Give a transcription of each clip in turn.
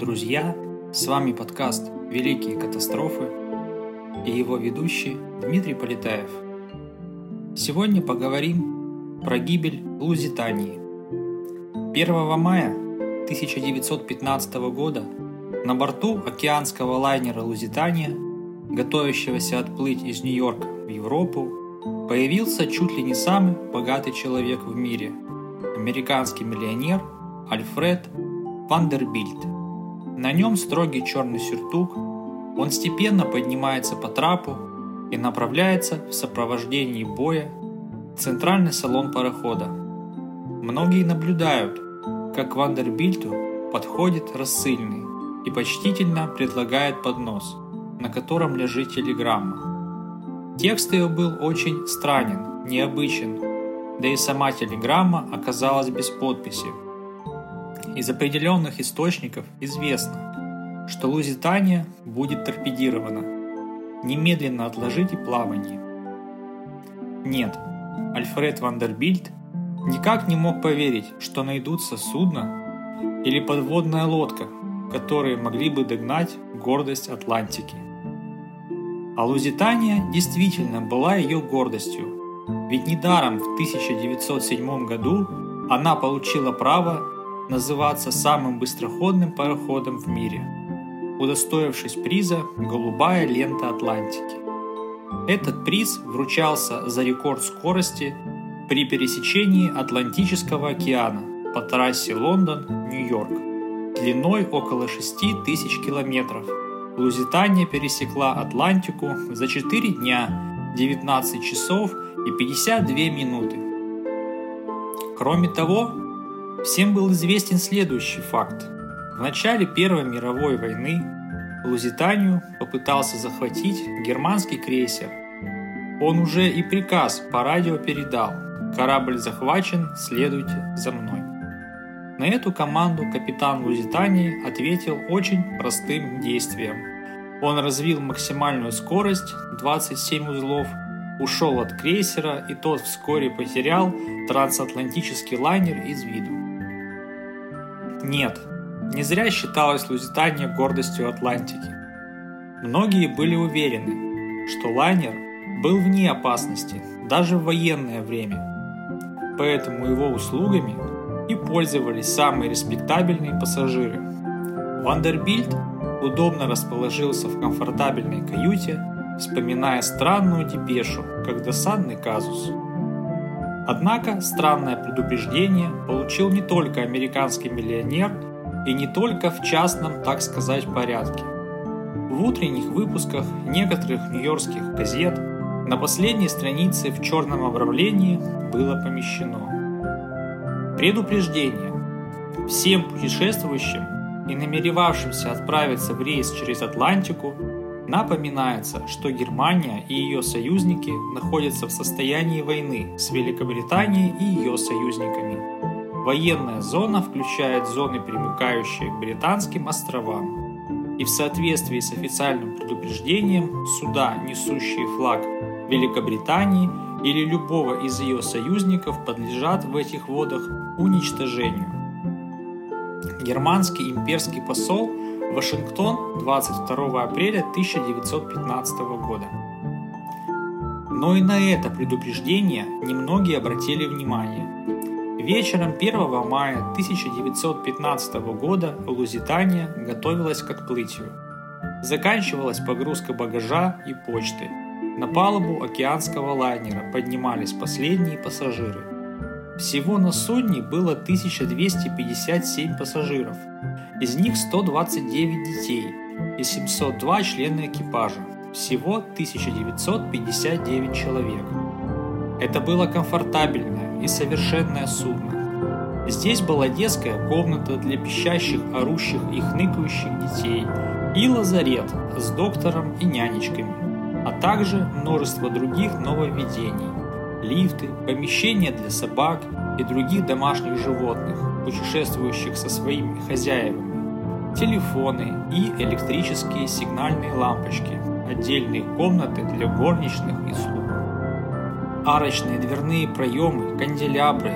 друзья! С вами подкаст «Великие катастрофы» и его ведущий Дмитрий Полетаев. Сегодня поговорим про гибель Лузитании. 1 мая 1915 года на борту океанского лайнера «Лузитания», готовящегося отплыть из Нью-Йорка в Европу, появился чуть ли не самый богатый человек в мире – американский миллионер Альфред Вандербильт. На нем строгий черный сюртук, он степенно поднимается по трапу и направляется в сопровождении боя в центральный салон парохода. Многие наблюдают, как Вандербильту подходит рассыльный и почтительно предлагает поднос, на котором лежит телеграмма. Текст ее был очень странен, необычен, да и сама телеграмма оказалась без подписи – из определенных источников известно, что Лузитания будет торпедирована. Немедленно отложите плавание. Нет, Альфред Вандербильд никак не мог поверить, что найдутся судно или подводная лодка, которые могли бы догнать гордость Атлантики. А Лузитания действительно была ее гордостью, ведь недаром в 1907 году она получила право называться самым быстроходным пароходом в мире, удостоившись приза «Голубая лента Атлантики». Этот приз вручался за рекорд скорости при пересечении Атлантического океана по трассе Лондон-Нью-Йорк длиной около 6 тысяч километров. Лузитания пересекла Атлантику за 4 дня, 19 часов и 52 минуты. Кроме того, Всем был известен следующий факт. В начале Первой мировой войны Лузитанию попытался захватить германский крейсер. Он уже и приказ по радио передал «Корабль захвачен, следуйте за мной». На эту команду капитан Лузитании ответил очень простым действием. Он развил максимальную скорость 27 узлов, ушел от крейсера и тот вскоре потерял трансатлантический лайнер из виду. Нет, не зря считалась Лузитания гордостью Атлантики. Многие были уверены, что лайнер был вне опасности даже в военное время, поэтому его услугами и пользовались самые респектабельные пассажиры. Вандербильд удобно расположился в комфортабельной каюте, вспоминая странную депешу, как досадный казус. Однако странное предупреждение получил не только американский миллионер и не только в частном, так сказать, порядке. В утренних выпусках некоторых нью-йоркских газет на последней странице в черном обрамлении было помещено предупреждение всем путешествующим и намеревавшимся отправиться в рейс через Атлантику Напоминается, что Германия и ее союзники находятся в состоянии войны с Великобританией и ее союзниками. Военная зона включает зоны, примыкающие к Британским островам. И в соответствии с официальным предупреждением, суда, несущие флаг Великобритании или любого из ее союзников, подлежат в этих водах уничтожению. Германский имперский посол Вашингтон, 22 апреля 1915 года. Но и на это предупреждение немногие обратили внимание. Вечером 1 мая 1915 года Лузитания готовилась к отплытию. Заканчивалась погрузка багажа и почты. На палубу океанского лайнера поднимались последние пассажиры. Всего на судне было 1257 пассажиров – из них 129 детей и 702 члена экипажа. Всего 1959 человек. Это было комфортабельное и совершенное судно. Здесь была детская комната для пищащих, орущих и хныкающих детей и лазарет с доктором и нянечками, а также множество других нововведений – лифты, помещения для собак и других домашних животных, путешествующих со своими хозяевами телефоны и электрические сигнальные лампочки, отдельные комнаты для горничных и слуг. Арочные дверные проемы, канделябры,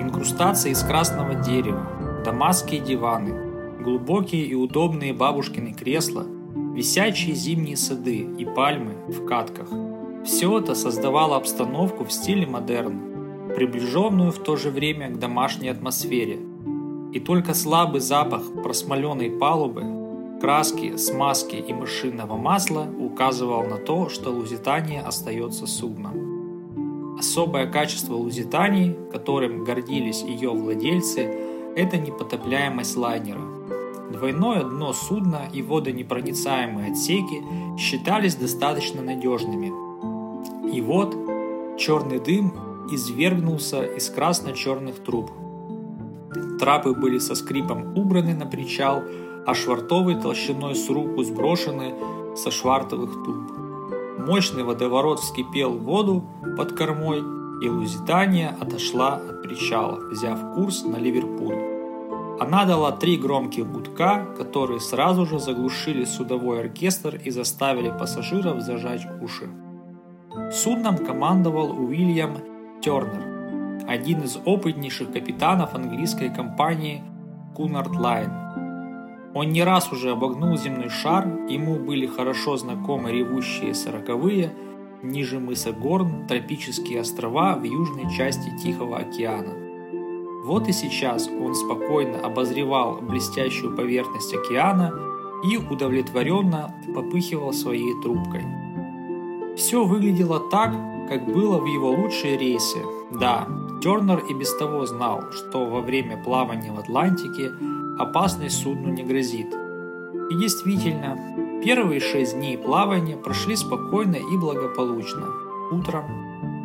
инкрустации из красного дерева, дамасские диваны, глубокие и удобные бабушкины кресла, висячие зимние сады и пальмы в катках. Все это создавало обстановку в стиле модерн, приближенную в то же время к домашней атмосфере. И только слабый запах просмоленной палубы, краски, смазки и машинного масла указывал на то, что Лузитания остается судном. Особое качество Лузитании, которым гордились ее владельцы, это непотопляемость лайнера. Двойное дно судна и водонепроницаемые отсеки считались достаточно надежными. И вот черный дым извергнулся из красно-черных труб. Трапы были со скрипом убраны на причал, а швартовые толщиной с руку сброшены со швартовых туб. Мощный водоворот вскипел в воду под кормой, и Лузитания отошла от причала, взяв курс на Ливерпуль. Она дала три громких гудка, которые сразу же заглушили судовой оркестр и заставили пассажиров зажать уши. Судном командовал Уильям Тернер, один из опытнейших капитанов английской компании Cunard Line. Он не раз уже обогнул земной шар, ему были хорошо знакомы ревущие сороковые, ниже мыса Горн, тропические острова в южной части Тихого океана. Вот и сейчас он спокойно обозревал блестящую поверхность океана и удовлетворенно попыхивал своей трубкой. Все выглядело так, как было в его лучшие рейсы. Да, Тернер и без того знал, что во время плавания в Атлантике опасность судну не грозит. И действительно, первые шесть дней плавания прошли спокойно и благополучно. Утром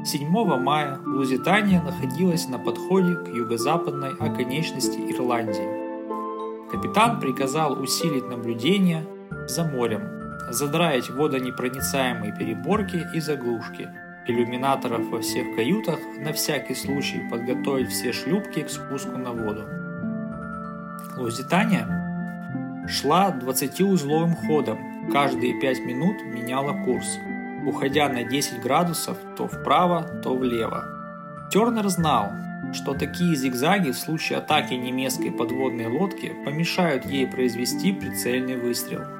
7 мая Лузитания находилась на подходе к юго-западной оконечности Ирландии. Капитан приказал усилить наблюдение за морем, задраить водонепроницаемые переборки и заглушки, иллюминаторов во всех каютах, на всякий случай подготовить все шлюпки к спуску на воду. Лузитания шла 20-узловым ходом, каждые 5 минут меняла курс, уходя на 10 градусов то вправо, то влево. Тернер знал, что такие зигзаги в случае атаки немецкой подводной лодки помешают ей произвести прицельный выстрел –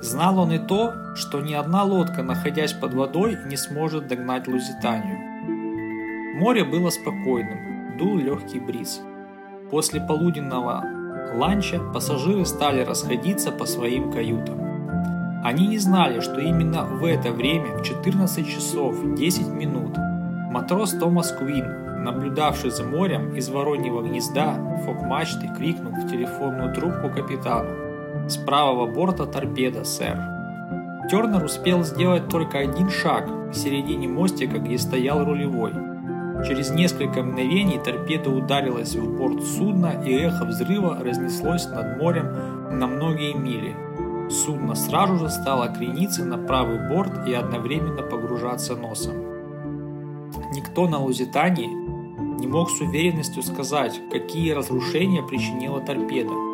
Знал он и то, что ни одна лодка, находясь под водой, не сможет догнать Лузитанию. Море было спокойным, дул легкий бриз. После полуденного ланча пассажиры стали расходиться по своим каютам. Они не знали, что именно в это время, в 14 часов 10 минут, матрос Томас Куин, наблюдавший за морем из вороньего гнезда фок-мачты, крикнул в телефонную трубку капитану. С правого борта торпеда, сэр. Тернер успел сделать только один шаг к середине мостика, где стоял рулевой. Через несколько мгновений торпеда ударилась в борт судна, и эхо взрыва разнеслось над морем на многие мили. Судно сразу же стало крениться на правый борт и одновременно погружаться носом. Никто на Лузитании не мог с уверенностью сказать, какие разрушения причинила торпеда.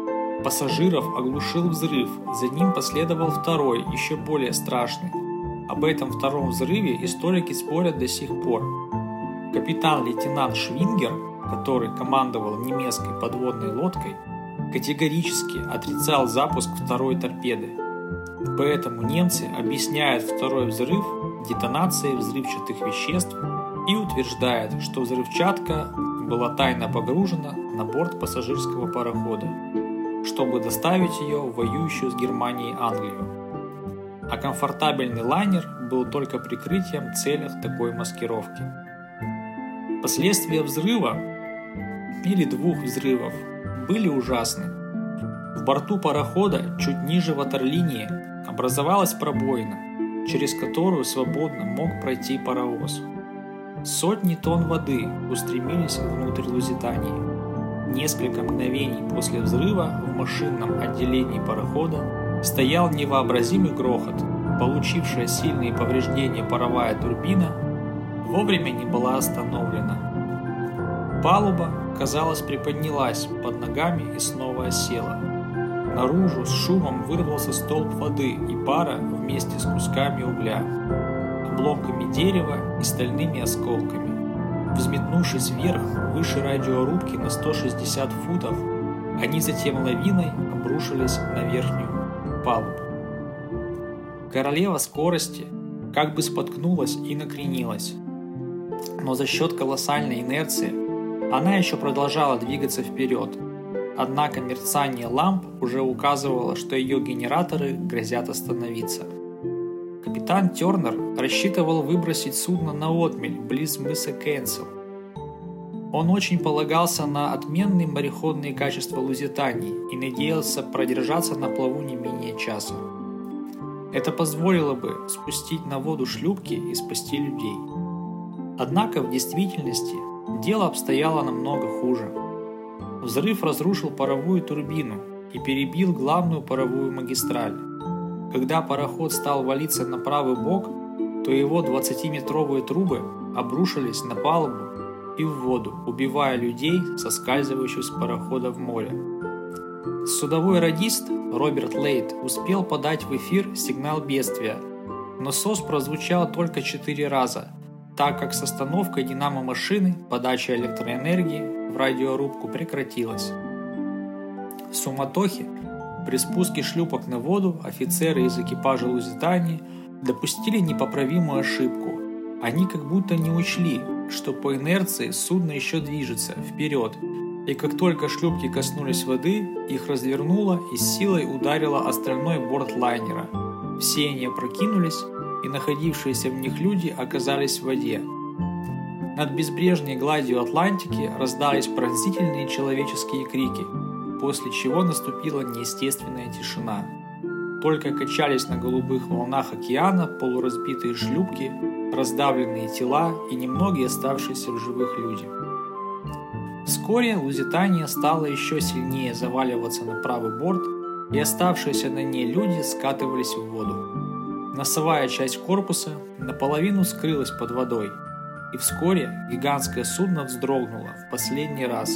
Пассажиров оглушил взрыв, за ним последовал второй, еще более страшный. Об этом втором взрыве историки спорят до сих пор. Капитан-лейтенант Швингер, который командовал немецкой подводной лодкой, категорически отрицал запуск второй торпеды. Поэтому немцы объясняют второй взрыв детонацией взрывчатых веществ и утверждают, что взрывчатка была тайно погружена на борт пассажирского парохода чтобы доставить ее в воюющую с Германией Англию. А комфортабельный лайнер был только прикрытием целях такой маскировки. Последствия взрыва или двух взрывов были ужасны. В борту парохода чуть ниже ватерлинии образовалась пробоина, через которую свободно мог пройти паровоз. Сотни тонн воды устремились внутрь Лузитании. Несколько мгновений после взрыва в машинном отделении парохода стоял невообразимый грохот. Получившая сильные повреждения паровая турбина вовремя не была остановлена. Палуба, казалось, приподнялась под ногами и снова осела. Наружу с шумом вырвался столб воды и пара вместе с кусками угля, обломками дерева и стальными осколками. Взметнувшись вверх, выше радиорубки на 160 футов, они затем лавиной обрушились на верхнюю палубу. Королева скорости как бы споткнулась и накренилась. Но за счет колоссальной инерции она еще продолжала двигаться вперед. Однако мерцание ламп уже указывало, что ее генераторы грозят остановиться. Капитан Тернер рассчитывал выбросить судно на отмель близ мыса Кэнсел. Он очень полагался на отменные мореходные качества Лузитании и надеялся продержаться на плаву не менее часа. Это позволило бы спустить на воду шлюпки и спасти людей. Однако в действительности дело обстояло намного хуже. Взрыв разрушил паровую турбину и перебил главную паровую магистраль. Когда пароход стал валиться на правый бок, то его 20-метровые трубы обрушились на палубу и в воду, убивая людей, соскальзывающих с парохода в море. Судовой радист Роберт Лейт успел подать в эфир сигнал бедствия, но СОС прозвучал только четыре раза, так как с остановкой динамо-машины подача электроэнергии в радиорубку прекратилась. В суматохе при спуске шлюпок на воду офицеры из экипажа Лузитании допустили непоправимую ошибку. Они как будто не учли, что по инерции судно еще движется вперед – и как только шлюпки коснулись воды, их развернуло и силой ударило остальной борт лайнера. Все они опрокинулись, и находившиеся в них люди оказались в воде. Над безбрежной гладью Атлантики раздались пронзительные человеческие крики, после чего наступила неестественная тишина. Только качались на голубых волнах океана полуразбитые шлюпки, раздавленные тела и немногие оставшиеся в живых люди. Вскоре Лузитания стала еще сильнее заваливаться на правый борт, и оставшиеся на ней люди скатывались в воду. Носовая часть корпуса наполовину скрылась под водой, и вскоре гигантское судно вздрогнуло в последний раз,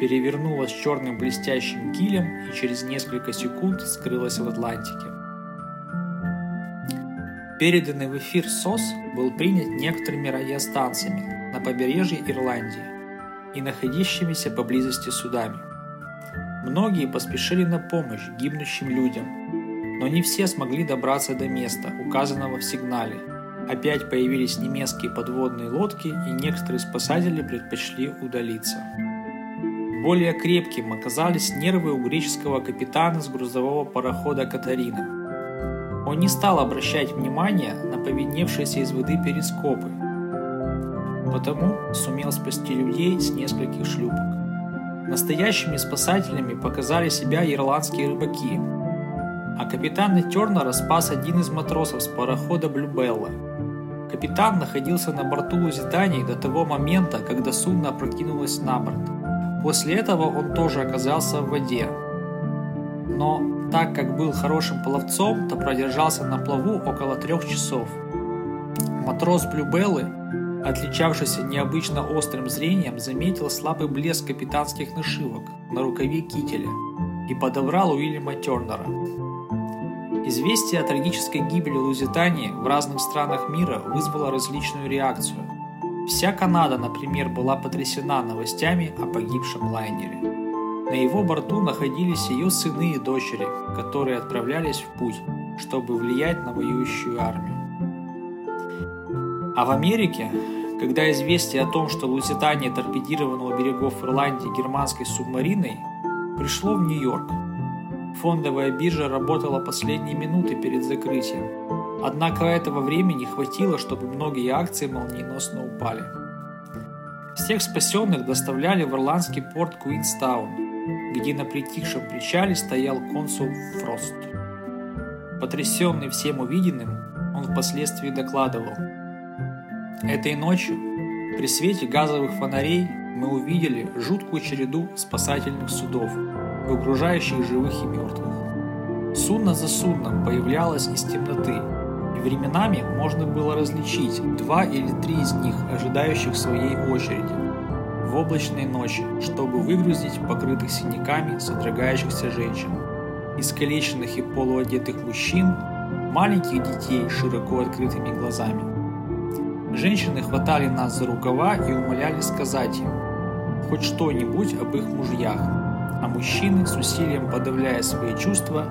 перевернулось черным блестящим килем и через несколько секунд скрылось в Атлантике. Переданный в эфир СОС был принят некоторыми радиостанциями на побережье Ирландии и находящимися поблизости судами. Многие поспешили на помощь гибнущим людям, но не все смогли добраться до места, указанного в сигнале. Опять появились немецкие подводные лодки, и некоторые спасатели предпочли удалиться. Более крепким оказались нервы у греческого капитана с грузового парохода «Катарина». Он не стал обращать внимания на повидневшиеся из воды перископы, потому сумел спасти людей с нескольких шлюпок. Настоящими спасателями показали себя ирландские рыбаки, а капитана Тернера спас один из матросов с парохода Блюбелла. Капитан находился на борту Лузитании до того момента, когда судно опрокинулось на борт. После этого он тоже оказался в воде. Но так как был хорошим пловцом, то продержался на плаву около трех часов. Матрос Блюбеллы отличавшийся необычно острым зрением, заметил слабый блеск капитанских нашивок на рукаве кителя и подобрал Уильяма Тернера. Известие о трагической гибели Лузитании в разных странах мира вызвало различную реакцию. Вся Канада, например, была потрясена новостями о погибшем лайнере. На его борту находились ее сыны и дочери, которые отправлялись в путь, чтобы влиять на воюющую армию. А в Америке когда известие о том, что Лузитания торпедирована у берегов Ирландии германской субмариной, пришло в Нью-Йорк. Фондовая биржа работала последние минуты перед закрытием. Однако этого времени хватило, чтобы многие акции молниеносно упали. Всех спасенных доставляли в ирландский порт Куинстаун, где на притихшем причале стоял консул Фрост. Потрясенный всем увиденным, он впоследствии докладывал – Этой ночью при свете газовых фонарей мы увидели жуткую череду спасательных судов, выгружающих живых и мертвых. Судно за судном появлялось из темноты, временами можно было различить два или три из них, ожидающих своей очереди, в облачной ночи, чтобы выгрузить покрытых синяками содрогающихся женщин, искалеченных и полуодетых мужчин, маленьких детей с широко открытыми глазами – Женщины хватали нас за рукава и умоляли сказать им хоть что-нибудь об их мужьях. а мужчины, с усилием подавляя свои чувства,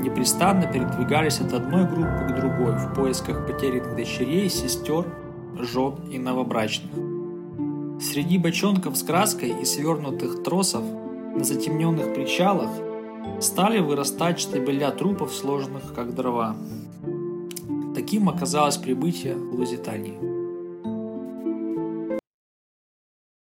непрестанно передвигались от одной группы к другой в поисках потерянных дочерей, сестер, жен и новобрачных. Среди бочонков с краской и свернутых тросов на затемненных причалах стали вырастать штабеля трупов, сложенных как дрова. Таким оказалось прибытие в Лузитании.